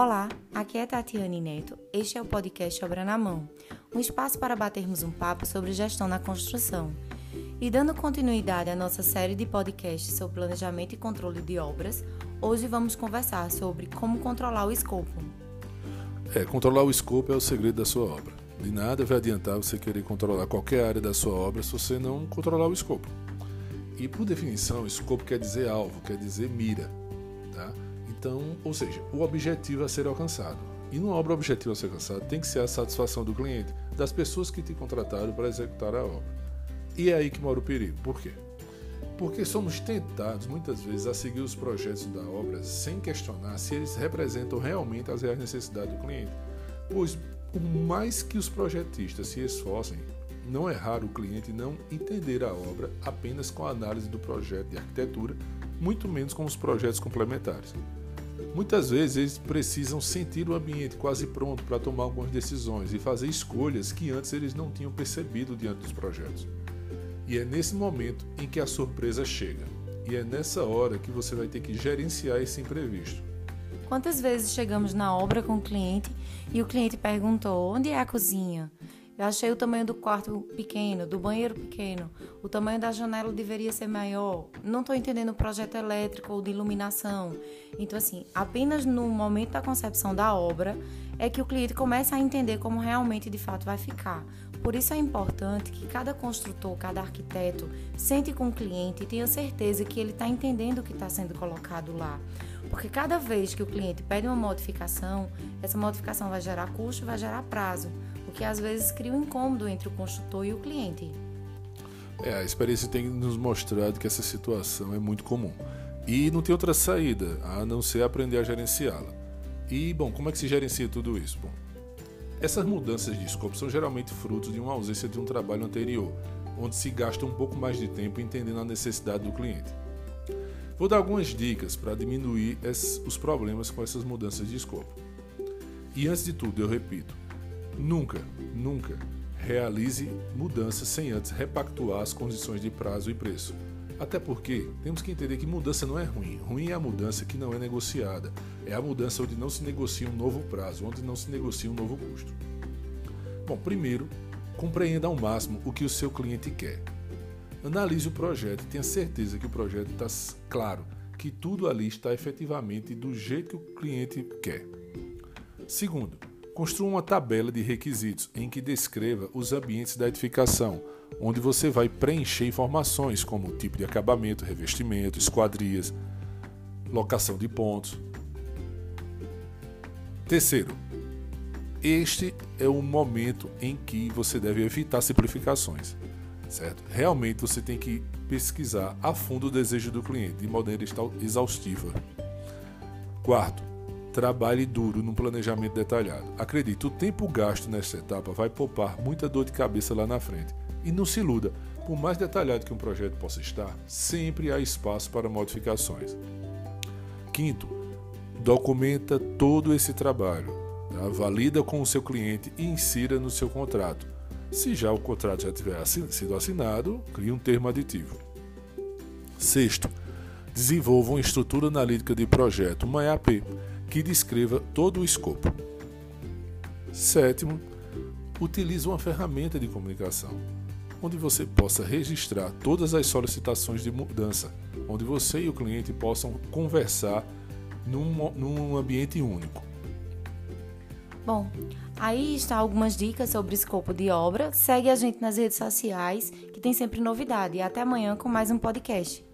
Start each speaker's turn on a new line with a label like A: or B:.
A: Olá, aqui é Tatiane Neto. Este é o podcast Obra na Mão, um espaço para batermos um papo sobre gestão na construção. E dando continuidade à nossa série de podcasts sobre planejamento e controle de obras, hoje vamos conversar sobre como controlar o escopo.
B: É, controlar o escopo é o segredo da sua obra. De nada vai adiantar você querer controlar qualquer área da sua obra se você não controlar o escopo. E por definição, escopo quer dizer alvo, quer dizer mira. Tá? Então, ou seja, o objetivo a ser alcançado. E numa obra objetivo a ser alcançado tem que ser a satisfação do cliente, das pessoas que te contrataram para executar a obra. E é aí que mora o perigo. Por quê? Porque somos tentados muitas vezes a seguir os projetos da obra sem questionar se eles representam realmente as reais necessidades do cliente. Pois, por mais que os projetistas se esforcem, não é raro o cliente não entender a obra apenas com a análise do projeto de arquitetura, muito menos com os projetos complementares. Muitas vezes eles precisam sentir o ambiente quase pronto para tomar algumas decisões e fazer escolhas que antes eles não tinham percebido diante dos projetos. E é nesse momento em que a surpresa chega. E é nessa hora que você vai ter que gerenciar esse imprevisto.
A: Quantas vezes chegamos na obra com o cliente e o cliente perguntou: onde é a cozinha? Eu achei o tamanho do quarto pequeno, do banheiro pequeno, o tamanho da janela deveria ser maior. Não estou entendendo o projeto elétrico ou de iluminação. Então, assim, apenas no momento da concepção da obra é que o cliente começa a entender como realmente de fato vai ficar. Por isso é importante que cada construtor, cada arquiteto sente com o cliente e tenha certeza que ele está entendendo o que está sendo colocado lá. Porque cada vez que o cliente pede uma modificação, essa modificação vai gerar custo, vai gerar prazo o que às vezes cria um incômodo entre o construtor e o cliente.
B: É, a experiência tem nos mostrado que essa situação é muito comum. E não tem outra saída a não ser aprender a gerenciá-la. E, bom, como é que se gerencia tudo isso? Bom, essas mudanças de escopo são geralmente frutos de uma ausência de um trabalho anterior, onde se gasta um pouco mais de tempo entendendo a necessidade do cliente. Vou dar algumas dicas para diminuir os problemas com essas mudanças de escopo. E antes de tudo, eu repito, Nunca, nunca realize mudanças sem antes repactuar as condições de prazo e preço. Até porque temos que entender que mudança não é ruim. Ruim é a mudança que não é negociada. É a mudança onde não se negocia um novo prazo, onde não se negocia um novo custo. Bom, primeiro, compreenda ao máximo o que o seu cliente quer. Analise o projeto e tenha certeza que o projeto está claro, que tudo ali está efetivamente do jeito que o cliente quer. Segundo, Construa uma tabela de requisitos em que descreva os ambientes da edificação, onde você vai preencher informações como tipo de acabamento, revestimento, esquadrias, locação de pontos. Terceiro, este é o momento em que você deve evitar simplificações, certo? Realmente você tem que pesquisar a fundo o desejo do cliente de maneira exaustiva. Quarto, Trabalhe duro no planejamento detalhado. Acredite, o tempo gasto nesta etapa vai poupar muita dor de cabeça lá na frente. E não se iluda, por mais detalhado que um projeto possa estar, sempre há espaço para modificações. Quinto, documenta todo esse trabalho. Tá? Valida com o seu cliente e insira no seu contrato. Se já o contrato já tiver sido assinado, crie um termo aditivo. Sexto, desenvolva uma estrutura analítica de projeto, uma EAP, que descreva todo o escopo. Sétimo, utilize uma ferramenta de comunicação, onde você possa registrar todas as solicitações de mudança, onde você e o cliente possam conversar num, num ambiente único.
A: Bom, aí está algumas dicas sobre escopo de obra. Segue a gente nas redes sociais, que tem sempre novidade. E até amanhã com mais um podcast.